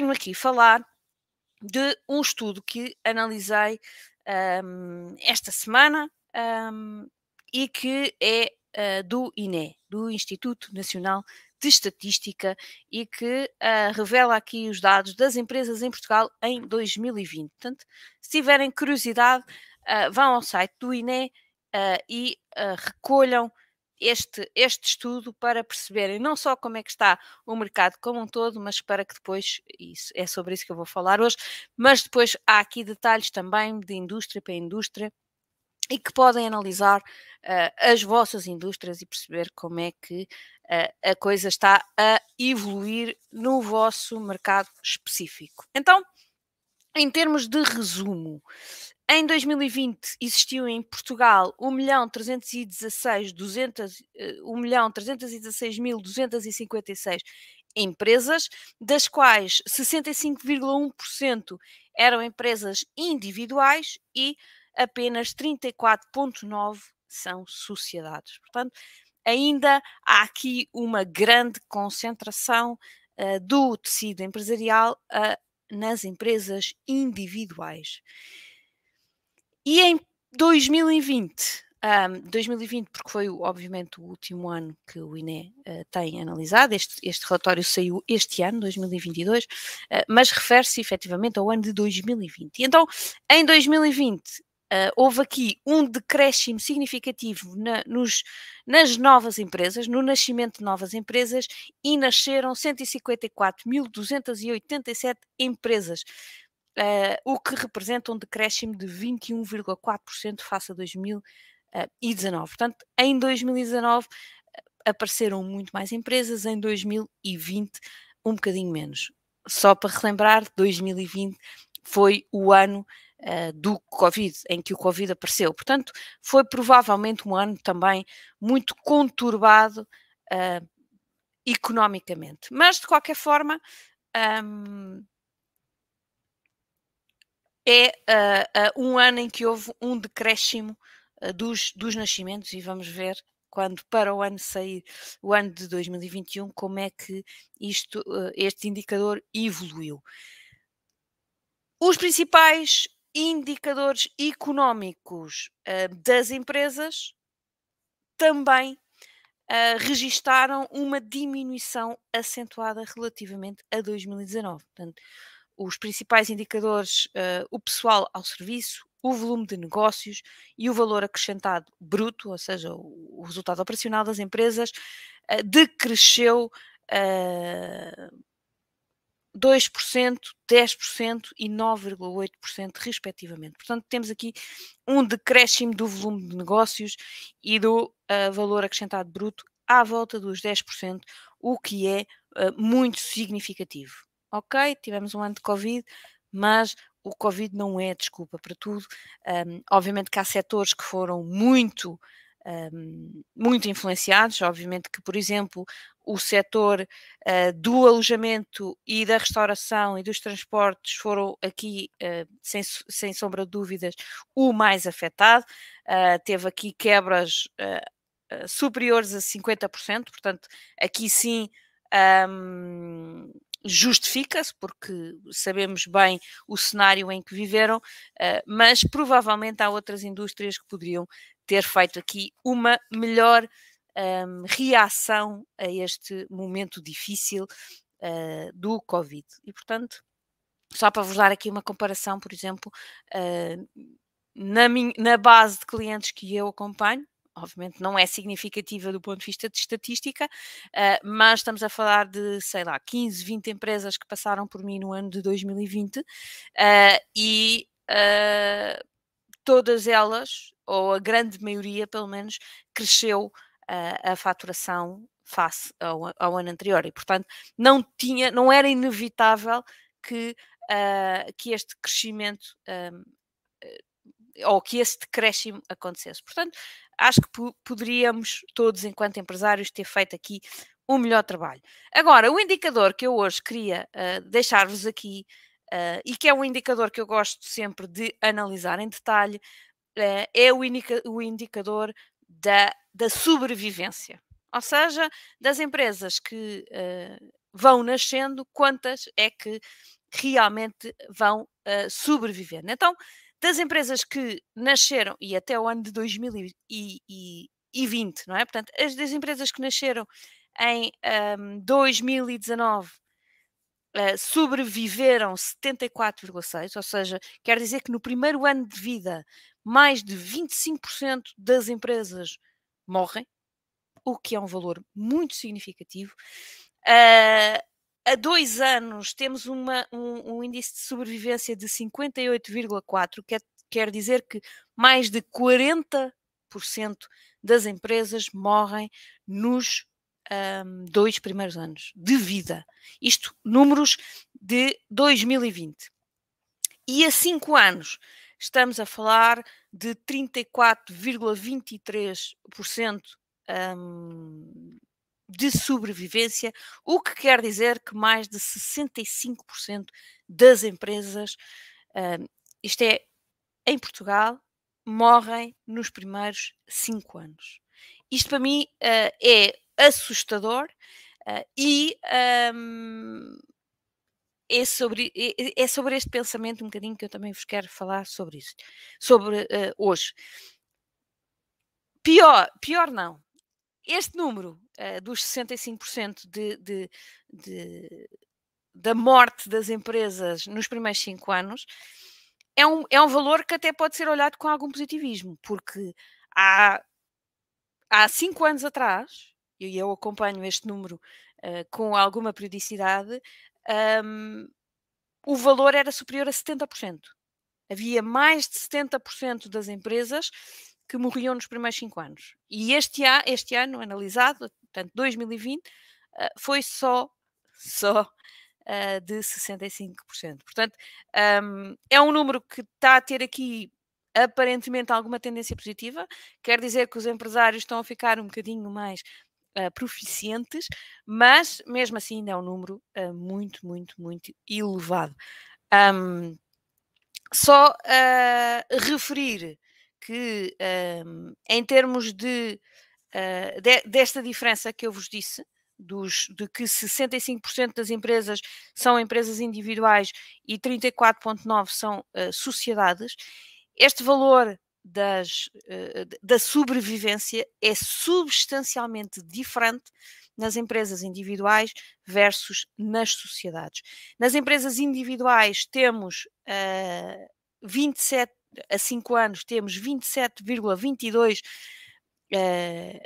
venho aqui falar de um estudo que analisei um, esta semana um, e que é uh, do INE, do Instituto Nacional de Estatística, e que uh, revela aqui os dados das empresas em Portugal em 2020. Portanto, se tiverem curiosidade, uh, vão ao site do INE e recolham este, este estudo para perceberem não só como é que está o mercado como um todo, mas para que depois, isso, é sobre isso que eu vou falar hoje, mas depois há aqui detalhes também de indústria para indústria e que podem analisar uh, as vossas indústrias e perceber como é que uh, a coisa está a evoluir no vosso mercado específico. Então, em termos de resumo, em 2020 existiu em Portugal 1.316.256 empresas, das quais 65,1% eram empresas individuais e apenas 34,9% são sociedades. Portanto, ainda há aqui uma grande concentração uh, do tecido empresarial uh, nas empresas individuais. E em 2020, um, 2020, porque foi obviamente o último ano que o INE uh, tem analisado, este, este, relatório saiu este ano, 2022, uh, mas refere-se efetivamente ao ano de 2020. E então, em 2020, uh, houve aqui um decréscimo significativo na, nos, nas novas empresas, no nascimento de novas empresas, e nasceram 154.287 empresas uh, o que representa um decréscimo de 21,4% face a 2019. Portanto, em 2019 apareceram muito mais empresas, em 2020 um bocadinho menos. Só para relembrar, 2020 foi o ano uh, do Covid, em que o Covid apareceu. Portanto, foi provavelmente um ano também muito conturbado uh, economicamente. Mas, de qualquer forma, um, é uh, uh, um ano em que houve um decréscimo uh, dos, dos nascimentos e vamos ver quando para o ano sair, o ano de 2021, como é que isto, este indicador evoluiu. Os principais indicadores económicos das empresas também uh, registaram uma diminuição acentuada relativamente a 2019. Portanto, os principais indicadores, uh, o pessoal ao serviço, o volume de negócios e o valor acrescentado bruto, ou seja, o, o resultado operacional das empresas, uh, decresceu uh, 2%, 10% e 9,8% respectivamente. Portanto, temos aqui um decréscimo do volume de negócios e do uh, valor acrescentado bruto à volta dos 10%, o que é muito significativo ok, tivemos um ano de Covid, mas o Covid não é desculpa para tudo. Um, obviamente que há setores que foram muito, um, muito influenciados. Obviamente que, por exemplo, o setor uh, do alojamento e da restauração e dos transportes foram aqui, uh, sem, sem sombra de dúvidas, o mais afetado. Uh, teve aqui quebras superiores a 50%, portanto, aqui sim. Um, justifica-se, porque sabemos bem o cenário em que viveram, uh, mas provavelmente há outras indústrias que poderiam ter feito aqui uma melhor um, ehm, reação a este momento difícil uh, do Covid. E, portanto, só para vos dar aqui uma comparação, por exemplo, uh, na, minha, na base de clientes que eu acompanho, obviamente não é significativa do ponto de vista de estatística, uh, mas estamos a falar de, sei lá, 15, 20 empresas que passaram por mim no ano de 2020 uh, e uh, todas elas, ou a grande maioria pelo menos, cresceu a faturação face ao, ao, ano anterior. E portanto não tinha, não era inevitável que, que este crescimento ou que esse decréscimo acontecesse. Portanto, acho que poderíamos todos, enquanto empresários, ter feito aqui um melhor trabalho. Agora, o indicador que eu hoje queria uh, deixar-vos aqui, uh, e que é um indicador que eu gosto sempre de analisar em detalhe, uh, é o, indica o indicador da, da sobrevivência. Ou seja, das empresas que vão nascendo, quantas é que realmente vão sobreviver. Então, das empresas que nasceram, e até o ano de 2020, não é? Portanto, as das empresas que nasceram em um, 2019 uh, sobreviveram 74,6, ou seja, quer dizer que no primeiro ano de vida mais de 25% das empresas morrem, o que é um valor muito significativo. Uh, há dois anos temos uma, um, um, índice de sobrevivência de 58,4, que quer dizer que mais de 40% das empresas morrem nos um, dois primeiros anos de vida. Isto, números de 2020. E a cinco anos estamos a falar de 34,23% um, de sobrevivência, o que quer dizer que mais de 65% das empresas, um, isto é, em Portugal, morrem nos primeiros cinco anos. Isto para mim uh, é assustador uh, e um, é sobre, é, é, sobre este pensamento um bocadinho que eu também vos quero falar sobre isso, sobre uh, hoje. Pior, pior não. Este número uh, dos 65% de, de, de, da morte das empresas nos primeiros cinco anos é um, é um valor que até pode ser olhado com algum positivismo, porque há, há cinco anos atrás, e eu acompanho este número uh, com alguma periodicidade, um, o valor era superior a 70%. Havia mais de 70% das empresas que morriam nos primeiros cinco anos. E este, a, este ano, analisado, portanto 2020, uh, ah, foi só, só uh, de 65%. Portanto, um, é um número que está a ter aqui aparentemente alguma tendência positiva, quer dizer que os empresários estão a ficar um bocadinho mais uh, proficientes, mas mesmo assim ainda é um número uh, muito, muito, muito elevado. Um, só uh, referir que um, em termos de, de, desta diferença que eu vos disse, dos, de que 65% das empresas são empresas individuais e 34,9% são sociedades, este valor das, uh, da sobrevivência é substancialmente diferente nas empresas individuais versus nas sociedades. Nas empresas individuais temos uh, 27 a 5 anos temos 27,22% uh,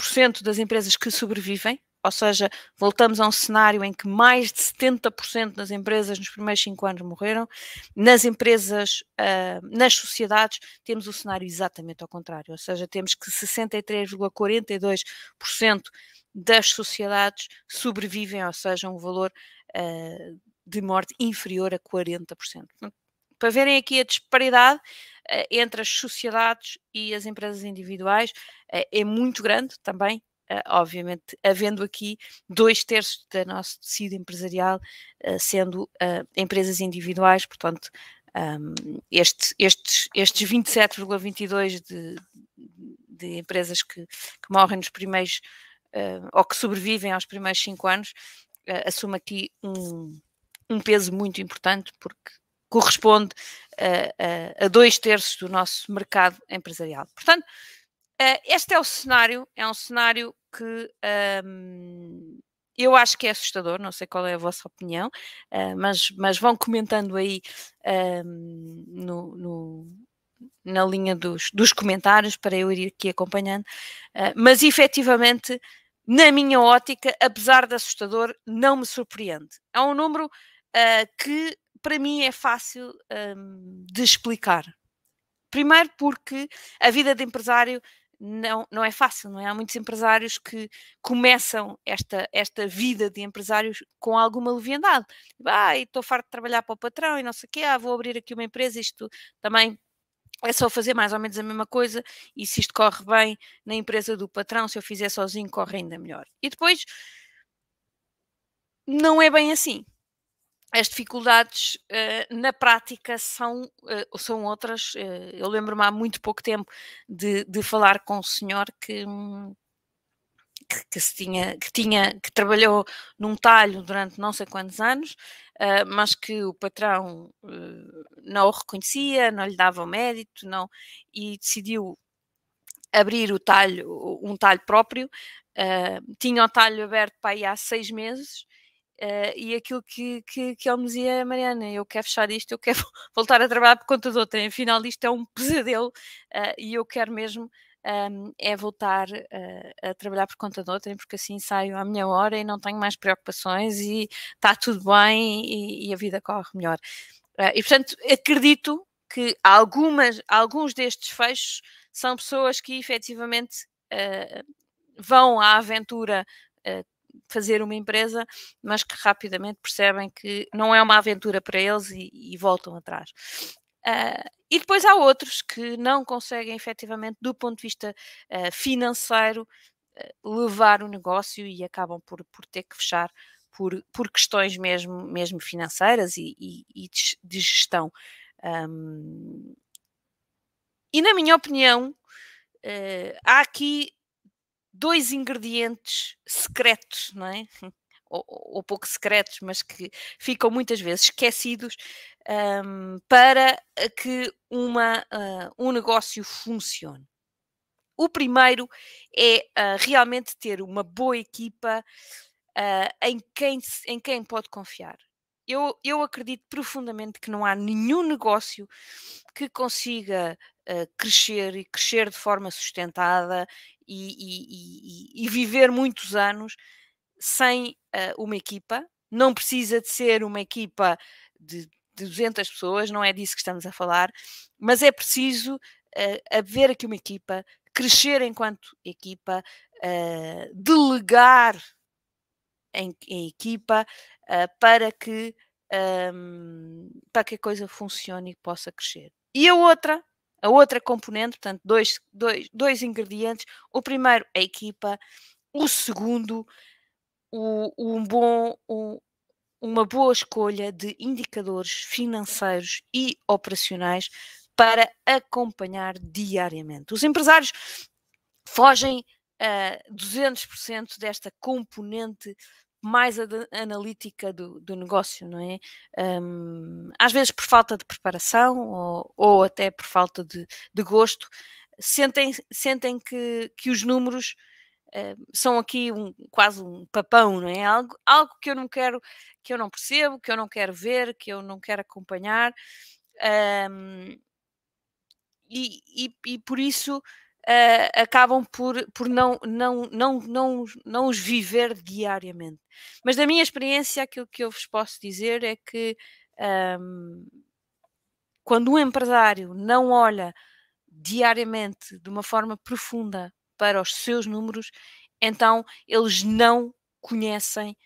cento das empresas que sobrevivem, ou seja, voltamos a um cenário em que mais de 70% das empresas nos primeiros 5 anos morreram. Nas empresas, uh, nas sociedades, temos o cenário exatamente ao contrário, ou seja, temos que 63,42% das sociedades sobrevivem, ou seja, um valor uh, de morte inferior a 40%. Para verem aqui a disparidade uh, entre as sociedades e as empresas individuais, é muito grande também, Uh, obviamente, havendo aqui dois terços do nosso tecido empresarial uh, sendo uh, empresas individuais, portanto, um, este, estes, estes 27,22 de, de empresas que, que, morrem nos primeiros ou que sobrevivem aos primeiros cinco anos, assume aqui um, um peso muito importante, porque corresponde a, a, a dois terços do nosso mercado empresarial. Portanto, Uh, este é o cenário, é um cenário que um, eu acho que é assustador, não sei qual é a vossa opinião, uh, mas, mas vão comentando aí um, no, no, na linha dos, dos comentários para eu ir aqui acompanhando, uh, mas efetivamente, na minha ótica, apesar de assustador, não me surpreende. É um número que para mim é fácil um, de explicar. Primeiro porque a vida de empresário não, não é fácil, não é? Há muitos empresários que começam esta, esta vida de empresários com alguma leviandade. Ah, estou farto de trabalhar para o patrão e não sei o quê, ah, vou abrir aqui uma empresa, isto também é só fazer mais ou menos a mesma coisa e se isto corre bem na empresa do patrão, se eu fizer sozinho, corre ainda melhor. E depois, não é bem assim as dificuldades uh, na prática são, uh, são outras. Uh, eu lembro-me há muito pouco tempo de, de falar com um senhor que, que, que, se tinha, que tinha, que trabalhou num talho durante não sei quantos anos, mas que o patrão não o reconhecia, não lhe dava o mérito, não, e decidiu abrir o talho, um talho próprio. Tinha o talho aberto para aí há seis meses. E aquilo que, que, que ele me dizia, Mariana, eu quero fechar isto, eu quero voltar a trabalhar por conta de outra, afinal isto é um pesadelo e eu quero mesmo um, é voltar uh, a trabalhar por conta de outrem, porque assim saio à minha hora e não tenho mais preocupações e está tudo bem e, e, a vida corre melhor. Uh, e portanto, acredito que algumas, alguns destes fechos são pessoas que efetivamente uh, vão à aventura fazer uma empresa, mas que rapidamente percebem que não é uma aventura para eles e, e voltam atrás. Uh, e depois há outros que não conseguem efetivamente, do ponto de vista uh, financeiro, uh, levar o negócio e acabam por, por ter que fechar por, por questões mesmo, mesmo financeiras e, e, e de, gestão. Um, e na minha opinião, há aqui dois ingredientes secretos, não é? ou, ou pouco secretos, mas que ficam muitas vezes esquecidos um, para que uma, uh, um negócio funcione. O primeiro é uh, realmente ter uma boa equipa uh, em, quem, em quem pode confiar. Eu, eu acredito profundamente que não há nenhum negócio que consiga crescer e crescer de forma sustentada e, e, e, viver muitos anos sem uh, uma equipa. Não precisa de ser uma equipa de, de 200 pessoas, não é disso que estamos a falar, mas é preciso uh, haver aqui uma equipa, crescer enquanto equipa, uh, delegar em, em equipa uh, para que um, para que a coisa funcione e possa crescer. E a outra, a outra componente, portanto, dois, dois, dois ingredientes. O primeiro, a equipa. O segundo, o, um bom, um, uma boa escolha de indicadores financeiros e operacionais para acompanhar diariamente. Os empresários fogem a uh, 200% desta componente mais analítica do, do, negócio, não é? Um, às vezes por falta de preparação ou, ou até por falta de, de gosto, sentem, sentem que, que os números uh, são aqui um, quase um papão, não é? Algo, algo que eu não quero, que eu não percebo, que eu não quero ver, que eu não quero acompanhar. Um, e, e, e, por isso uh, acabam por, por não, não, não, não, não os viver diariamente. Mas da minha experiência, aquilo que eu vos posso dizer é que um, quando um empresário não olha diariamente de uma forma profunda para os seus números, então eles não conhecem,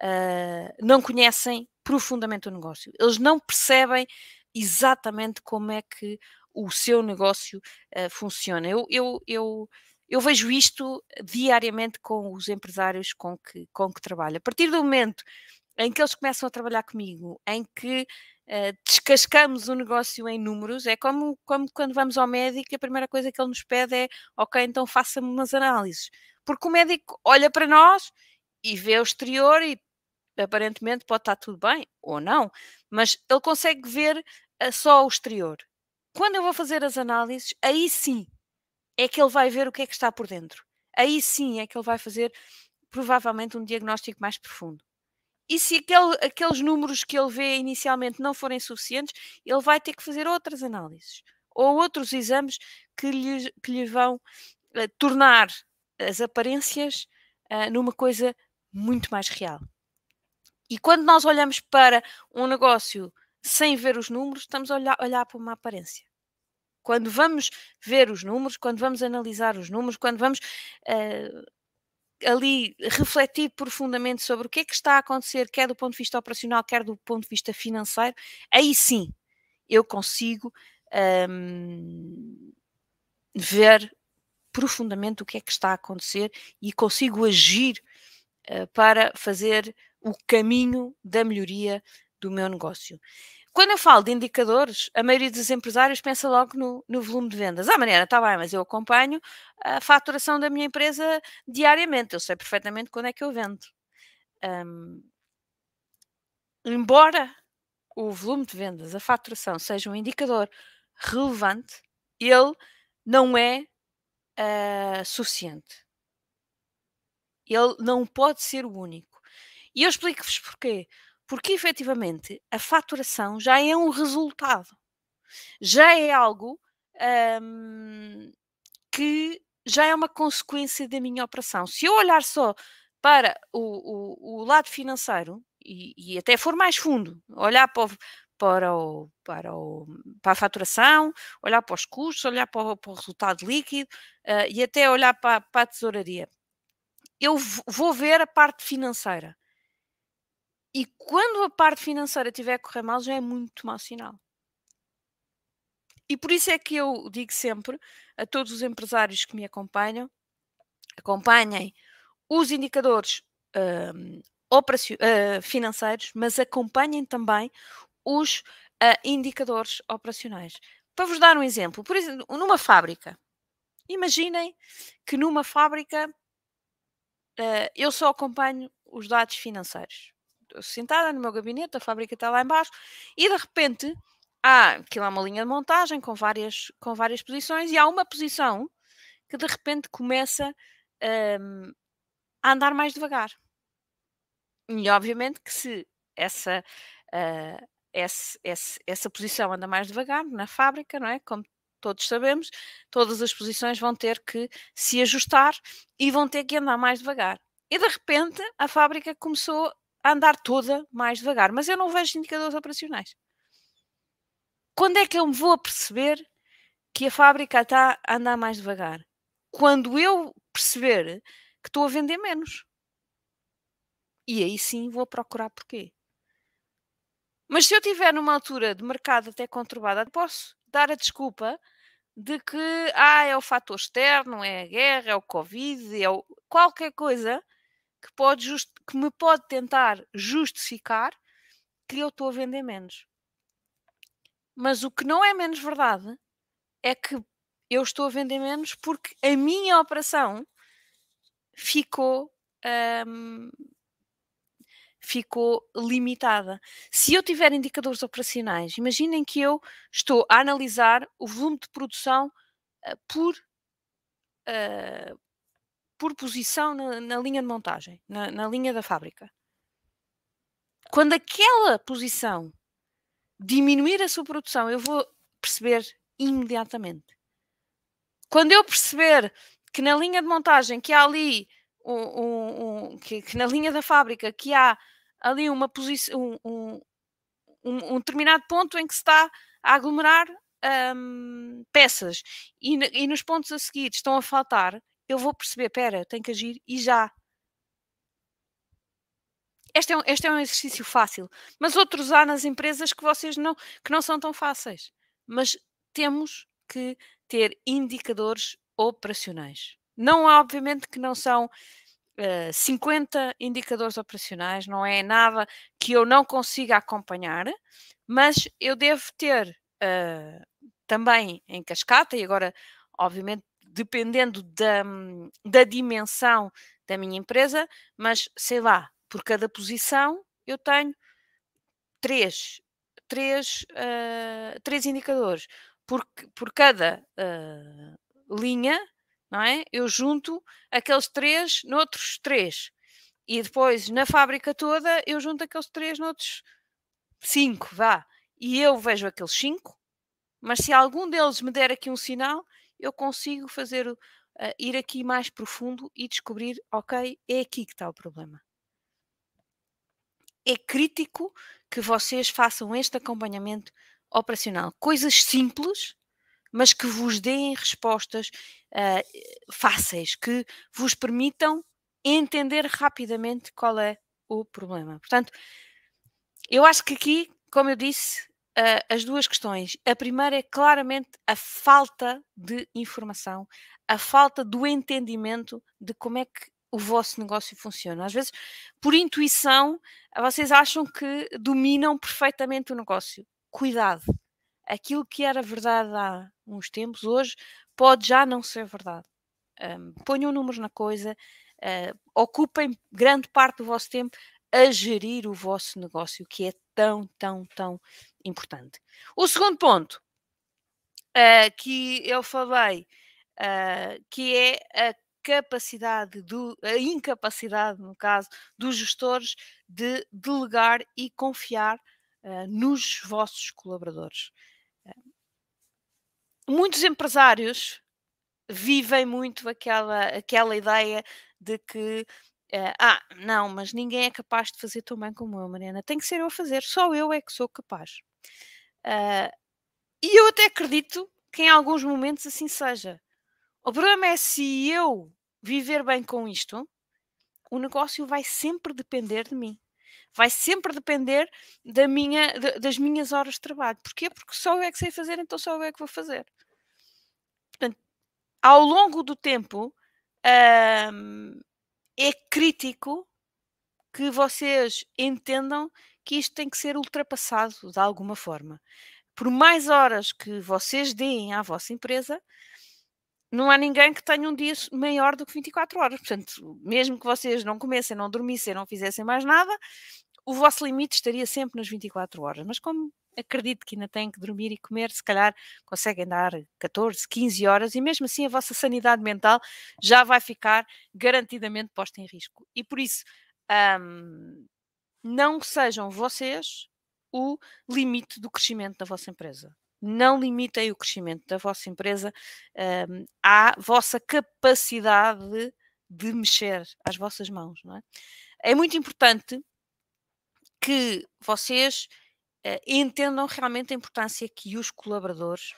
uh, não conhecem profundamente o negócio. Eles não percebem exatamente como é que o seu negócio uh, funciona. Eu, eu, eu, eu vejo isto diariamente com os empresários com que, com que trabalho. A partir do momento em que eles começam a trabalhar comigo, em que uh, descascamos o negócio em números, é como, como quando vamos ao médico, a primeira coisa que ele nos pede é, ok, então faça-me umas análises. Porque o médico olha para nós e vê o exterior e aparentemente pode estar tudo bem, ou não, mas ele consegue ver uh, só o exterior. Quando eu vou fazer as análises, aí sim é que ele vai ver o que é que está por dentro. Aí sim é que ele vai fazer provavelmente um diagnóstico mais profundo. E se aquele, aqueles números que ele vê inicialmente não forem suficientes, ele vai ter que fazer outras análises ou outros exames que lhe, que lhe vão uh, tornar as aparências uh, numa coisa muito mais real. E quando nós olhamos para um negócio sem ver os números, estamos a olhar, olhar para uma aparência. Quando vamos ver os números, quando vamos analisar os números, quando vamos uh, ali refletir profundamente sobre o que é que está a acontecer, quer do ponto de vista operacional, quer do ponto de vista financeiro, aí sim eu consigo um, ver profundamente o que é que está a acontecer e consigo agir uh, para fazer o caminho da melhoria do meu negócio. quando eu falo de indicadores, a maioria dos empresários pensa logo no, no volume de vendas. Ah, maneira, está bem, mas eu acompanho a faturação da minha empresa diariamente. Eu sei perfeitamente quando é que eu vendo. Um, embora o volume de vendas, a faturação, seja um indicador relevante, ele não é uh, suficiente. Ele não pode ser o único. E eu explico-vos porquê. Porque efetivamente a faturação já é um resultado, já é algo um, que já é uma consequência da minha operação. Se eu olhar só para o, o, o lado financeiro e, e, até for mais fundo, olhar para o, para, o, para, o, para a faturação, olhar para os custos, olhar para o, para resultado líquido uh, e até olhar para, para a tesouraria, eu vou ver a parte financeira. E quando a parte financeira estiver a correr mal, já é muito mau sinal. E por isso é que eu digo sempre a todos os empresários que me acompanham: acompanhem os indicadores uh, uh, financeiros, mas acompanhem também os uh, indicadores operacionais. Para vos dar um exemplo, por exemplo, numa fábrica, imaginem que numa fábrica uh, eu só acompanho os dados financeiros. Sentada no meu gabinete, a fábrica está lá embaixo, e de repente há aquilo é uma linha de montagem com várias, com várias posições, e há uma posição que de repente começa um, a andar mais devagar. E obviamente que se essa, uh, esse, esse, essa posição anda mais devagar na fábrica, não é? Como todos sabemos, todas as posições vão ter que se ajustar e vão ter que andar mais devagar. E de repente a fábrica começou a andar toda mais devagar, mas eu não vejo indicadores operacionais. Quando é que eu me vou perceber que a fábrica está a andar mais devagar? Quando eu perceber que estou a vender menos. E aí sim vou procurar porquê. Mas se eu estiver numa altura de mercado até conturbada, posso dar a desculpa de que ah, é o fator externo, é a guerra, é o Covid, é o... qualquer coisa que, pode just... que me pode tentar justificar que eu estou a vender menos. Mas o que não é menos verdade é que eu estou a vender menos porque a minha operação ficou hum, ficou limitada. Se eu tiver indicadores operacionais, imaginem que eu estou a analisar o volume de produção uh, por, uh, por posição na, na, linha de montagem, na, na linha da fábrica. Quando aquela posição diminuir a sua produção, eu vou perceber imediatamente. Quando eu perceber que na linha de montagem que há ali um, um, um que, que, na linha da fábrica que há ali uma posição, um, um, determinado ponto em que se está a aglomerar um, peças e, e, nos pontos a seguir estão a faltar, eu vou perceber, espera, tenho que agir e já. Este é, um, este é um exercício fácil, mas outros há nas empresas que vocês não, que não são tão fáceis. Mas temos que ter indicadores operacionais. Não, obviamente, que não são 50 eh, indicadores operacionais, não é nada que eu não consiga acompanhar, mas eu devo ter uh, também em cascata, e agora, obviamente, dependendo da, da dimensão da minha empresa, mas sei lá, por cada posição eu tenho três, três, uh, três indicadores. Por, por cada uh, linha não é? Eu junto aqueles três noutros três. E depois, na fábrica toda, eu junto aqueles três noutros cinco, vá. E eu vejo aqueles cinco, mas se algum deles me der aqui um sinal, eu consigo fazer, uh, ir aqui mais profundo e descobrir, ok, é aqui que está o problema. É crítico que vocês façam este acompanhamento operacional. Coisas simples, mas que vos deem respostas uh, fáceis, que vos permitam entender rapidamente qual é o problema. Portanto, eu acho que aqui, como eu disse, uh, as duas questões. A primeira é claramente a falta de informação, a falta do entendimento de como é que o vosso negócio funciona. Às vezes, por intuição, vocês acham que dominam perfeitamente o negócio cuidado. Aquilo que era verdade há uns tempos, hoje pode já não ser verdade. Um, ponham números na coisa, uh, ocupem grande parte do vosso tempo a gerir o vosso negócio, que é tão, tão, tão importante. O segundo ponto uh, que eu falei, uh, que é a capacidade, do, a incapacidade, no caso, dos gestores de delegar e confiar uh, nos vossos colaboradores. muitos empresários vivem muito aquela, aquela ideia de que Uh, ah, não, mas ninguém é capaz de fazer tão bem como eu, Mariana. Tem que ser eu a fazer, só eu é que sou capaz. Uh, e eu até acredito que em alguns momentos assim seja. O problema é se eu viver bem com isto, o negócio vai sempre depender de mim. Vai sempre depender da minha, de, das minhas horas de trabalho. Porquê? Porque só eu é que sei fazer, então só eu é que vou fazer. Portanto, ao longo do tempo, hum, é crítico que vocês entendam que isto tem que ser ultrapassado de alguma forma. Por mais horas que vocês deem à vossa empresa, não há ninguém que tenha um dia maior do que 24 horas. Portanto, mesmo que vocês não comessem, não dormissem, não fizessem mais nada, o vosso limite estaria sempre nas 24 horas. Mas como acredito que ainda têm que dormir e comer, se calhar conseguem dar 14, 15 horas e mesmo assim a vossa sanidade mental já vai ficar garantidamente posta em risco. E por isso, um, não sejam vocês o limite do crescimento da vossa empresa. Não limitem o crescimento da vossa empresa um, à vossa capacidade de, de mexer às vossas mãos. É? é muito importante que vocês entendam realmente a importância que os colaboradores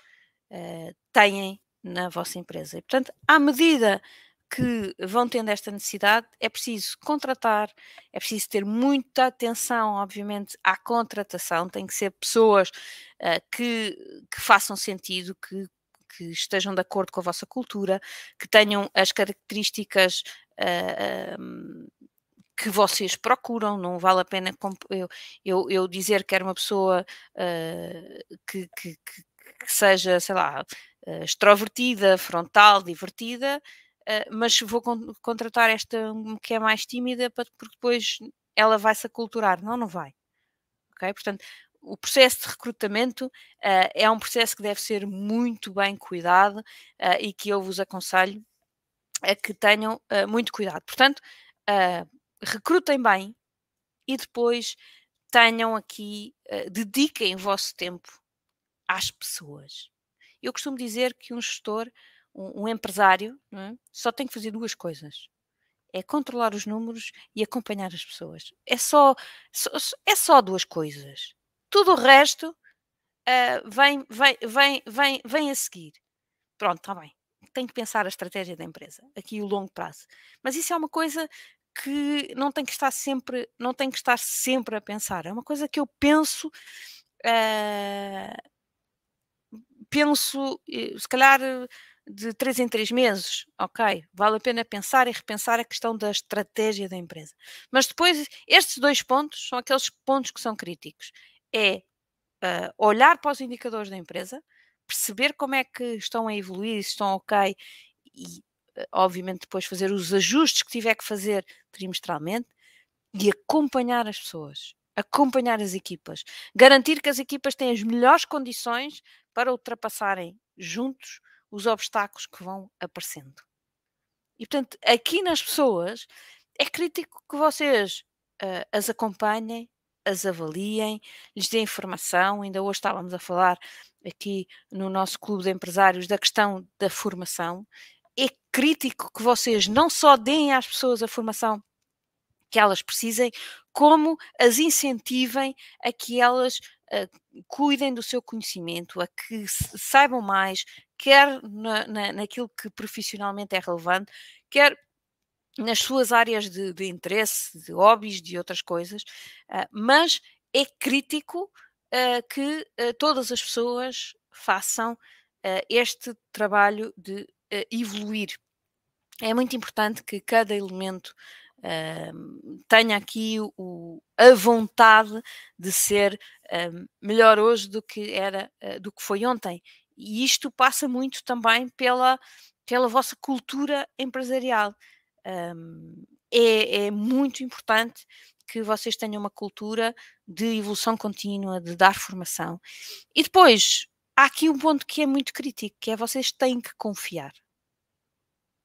uh, têm na vossa empresa. E, portanto, à medida que vão tendo esta necessidade, é preciso contratar, é preciso ter muita atenção, obviamente, à contratação, tem que ser pessoas uh, que, que, façam sentido, que, que, estejam de acordo com a vossa cultura, que tenham as características uh, que vocês procuram, não vale a pena eu, eu, eu dizer que era uma pessoa uh, que, que, que, seja, sei lá, uh, extrovertida, frontal, divertida, uh, mas vou con contratar esta que é mais tímida porque depois ela vai se aculturar. Não, não vai. Ok? Portanto, o processo de recrutamento uh, é um processo que deve ser muito bem cuidado e que eu vos aconselho a que tenham muito cuidado. Portanto, recrutem bem e depois tenham aqui, uh, dediquem o vosso tempo às pessoas. Eu costumo dizer que um gestor, um, um empresário, é? só tem que fazer duas coisas. É controlar os números e acompanhar as pessoas. É só, só é só duas coisas. Tudo o resto uh, vem, vem, vem, vem, vem a seguir. Pronto, está bem. Tem que pensar a estratégia da empresa, aqui o longo prazo. Mas isso é uma coisa que não tem que estar sempre, não tem que estar sempre a pensar. É uma coisa que eu penso, uh, penso, se calhar de três em três meses, ok, vale a pena pensar e repensar a questão da estratégia da empresa. Mas depois, estes dois pontos são aqueles pontos que são críticos. É uh, olhar para os indicadores da empresa, perceber como é que estão a evoluir, se estão ok, e obviamente depois fazer os ajustes que tiver que fazer trimestralmente e acompanhar as pessoas, acompanhar as equipas, garantir que as equipas têm as melhores condições para ultrapassarem juntos os obstáculos que vão aparecendo. E portanto, aqui nas pessoas é crítico que vocês uh, as acompanhem, as avaliem, lhes deem informação. Ainda hoje estávamos a falar aqui no nosso clube de empresários da questão da formação é crítico que vocês não só deem às pessoas a formação que elas precisem, como as incentivem a que elas uh, cuidem do seu conhecimento, a que saibam mais, quer na, na, naquilo que profissionalmente é relevante, quer nas suas áreas de, de interesse, de hobbies, de outras coisas, uh, mas é crítico uh, que todas as pessoas façam este trabalho de uh, evoluir. É muito importante que cada elemento uh, tenha aqui o, a vontade de ser uh, melhor hoje do que era, uh, do que foi ontem. E isto passa muito também pela, pela vossa cultura empresarial. Um, é, é muito importante que vocês tenham uma cultura de evolução contínua, de dar formação. E depois, há aqui um ponto que é muito crítico, que é vocês têm que confiar.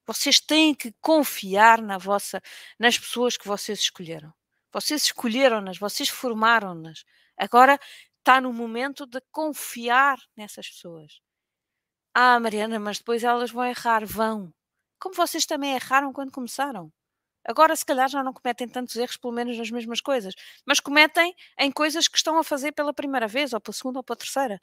Vocês têm que confiar na vossa, nas pessoas que vocês escolheram. Vocês escolheram-nas, vocês formaram-nas. Agora está no momento de confiar nessas pessoas. Ah, Mariana, mas depois elas vão errar, vão. Como vocês também erraram quando começaram. Agora, se calhar, já não cometem tantos erros, pelo menos nas mesmas coisas, mas cometem em coisas que estão a fazer pela primeira vez, ou pela segunda, ou pela terceira.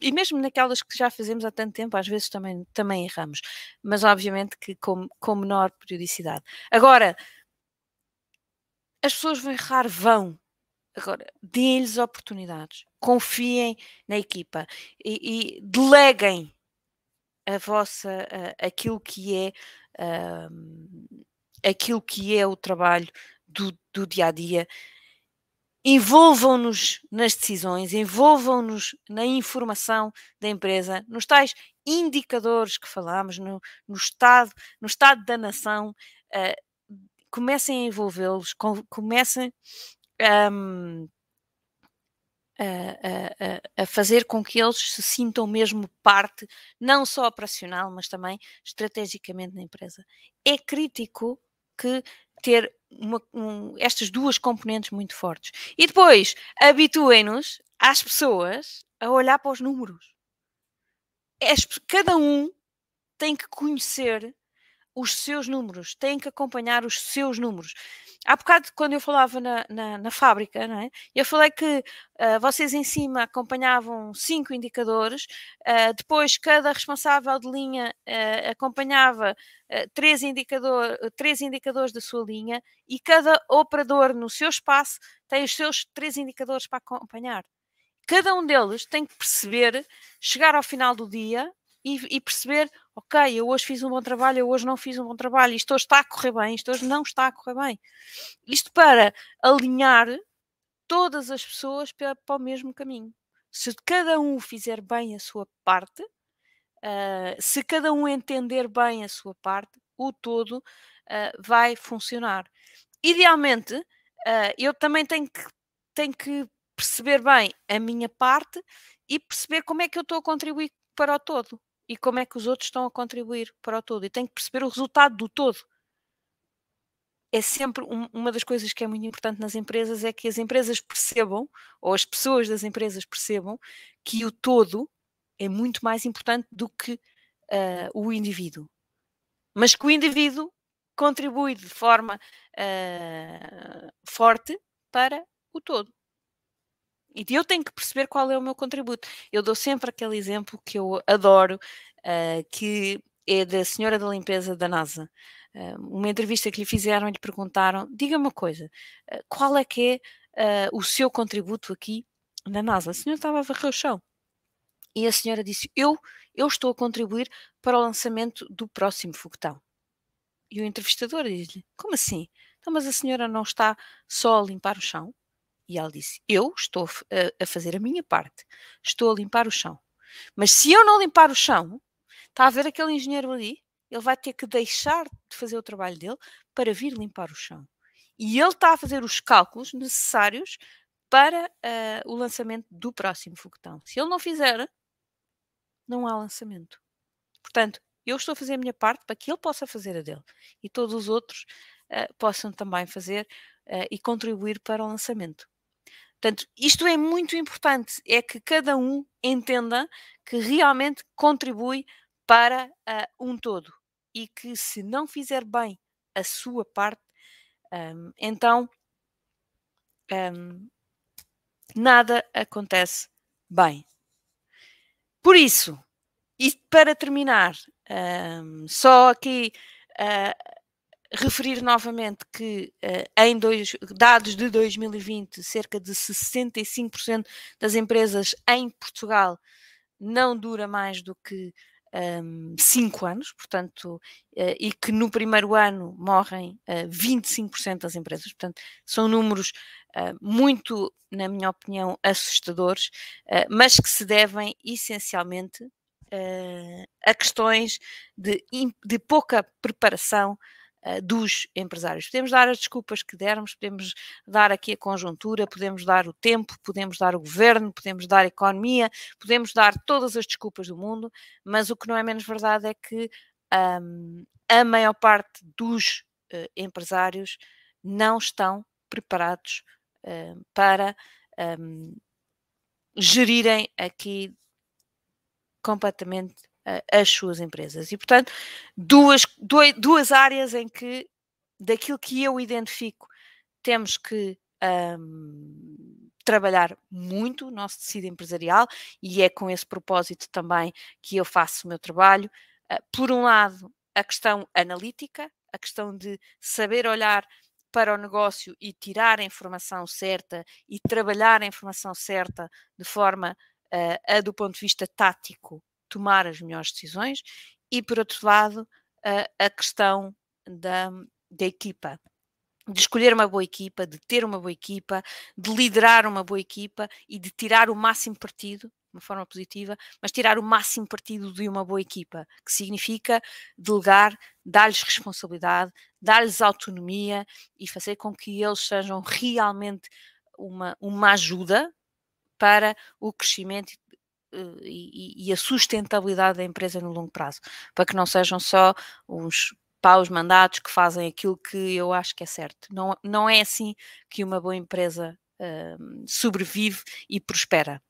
E mesmo naquelas que já fazemos há tanto tempo, às vezes também, também erramos, mas obviamente que com, com menor periodicidade. Agora, as pessoas vão errar, vão. Agora, deem-lhes oportunidades, confiem na equipa e, e deleguem a vossa, aquilo que é aquilo que é o trabalho do, do dia a dia. Envolvam-nos nas decisões, envolvam-nos na informação da empresa, nos tais indicadores que falámos, no, no estado, no estado da nação, uh, comecem a envolvê-los, comecem um, a, a, a, fazer com que eles se sintam mesmo parte, não só operacional, mas também estrategicamente na empresa. É crítico que ter uma, um, estas duas componentes muito fortes. E depois, habituem-nos às pessoas a olhar para os números. cada um tem que conhecer os seus números, têm que acompanhar os seus números. Há bocado, quando eu falava na, na, na fábrica, não é? eu falei que uh, vocês em cima acompanhavam cinco indicadores, uh, depois cada responsável de linha uh, acompanhava três, indicador, três indicadores da sua linha e cada operador no seu espaço tem os seus três indicadores para acompanhar. Cada um deles tem que perceber, chegar ao final do dia e, e, perceber, ok, eu hoje fiz um bom trabalho, eu hoje não fiz um bom trabalho, isto hoje está a correr bem, isto hoje não está a correr bem. Isto para alinhar todas as pessoas para, para o mesmo caminho. Se cada um fizer bem a sua parte, uh, se cada um entender bem a sua parte, o todo uh, vai funcionar. Idealmente, uh, eu também tenho que, tenho que perceber bem a minha parte e perceber como é que eu estou a contribuir para o todo e como é que os outros estão a contribuir para o todo. E tem que perceber o resultado do todo. É sempre um, uma das coisas que é muito importante nas empresas é que as empresas percebam, ou as pessoas das empresas percebam, que o todo é muito mais importante do que uh, o indivíduo. Mas que o indivíduo contribui de forma uh, forte para o todo. E eu tenho que perceber qual é o meu contributo. Eu dou sempre aquele exemplo que eu adoro, uh, que é da senhora da limpeza da NASA. Uh, uma entrevista que lhe fizeram e lhe perguntaram: diga uma coisa, uh, qual é que é o seu contributo aqui na NASA? A senhora estava a varrer o chão. E a senhora disse: Eu, eu estou a contribuir para o lançamento do próximo foguetão. E o entrevistador diz-lhe: Como assim? Então, mas a senhora não está só a limpar o chão? E ela disse: Eu estou a, fazer a minha parte, estou a limpar o chão. Mas se eu não limpar o chão, está a ver aquele engenheiro ali? Ele vai ter que deixar de fazer o trabalho dele para vir limpar o chão. E ele está a fazer os cálculos necessários para uh, o lançamento do próximo foguetão. Se ele não fizer, não há lançamento. Portanto, eu estou a fazer a minha parte para que ele possa fazer a dele e todos os outros uh, possam também fazer uh, e contribuir para o lançamento. Portanto, isto é muito importante, é que cada um entenda que realmente contribui para uh, um todo e que se não fizer bem a sua parte, um, então um, nada acontece bem. Por isso, e para terminar, um, só aqui uh, referir novamente que uh, em dois, dados de 2020, cerca de 65% das empresas em Portugal não dura mais do que um, cinco anos, portanto, uh, e que no primeiro ano morrem uh, 25% das empresas. Portanto, são números uh, muito, na minha opinião, assustadores, mas que se devem essencialmente a questões de, de pouca preparação uh, dos empresários. Podemos dar as desculpas que dermos, podemos dar aqui a conjuntura, podemos dar o tempo, podemos dar o governo, podemos dar a economia, podemos dar todas as desculpas do mundo, mas o que não é menos verdade é que um, a maior parte dos uh, empresários não estão preparados uh, para um, gerirem aqui completamente as suas empresas. E, portanto, duas, duas áreas em que, daquilo que eu identifico, temos que um, trabalhar muito o nosso tecido empresarial e é com esse propósito também que eu faço o meu trabalho. Uh, por um lado, a questão analítica, a questão de saber olhar para o negócio e tirar a informação certa e trabalhar a informação certa de forma uh, a, do ponto de vista tático, tomar as melhores decisões, e por outro lado, a, a questão da, da equipa. De escolher uma boa equipa, de ter uma boa equipa, de liderar uma boa equipa e de tirar o máximo partido, de uma forma positiva, mas tirar o máximo partido de uma boa equipa, que significa delegar, dar-lhes responsabilidade, dar-lhes autonomia e fazer com que eles sejam realmente uma, uma ajuda para o crescimento e, e, a sustentabilidade da empresa no longo prazo, para que não sejam só uns paus mandados que fazem aquilo que eu acho que é certo. Não, não é assim que uma boa empresa uh, sobrevive e prospera.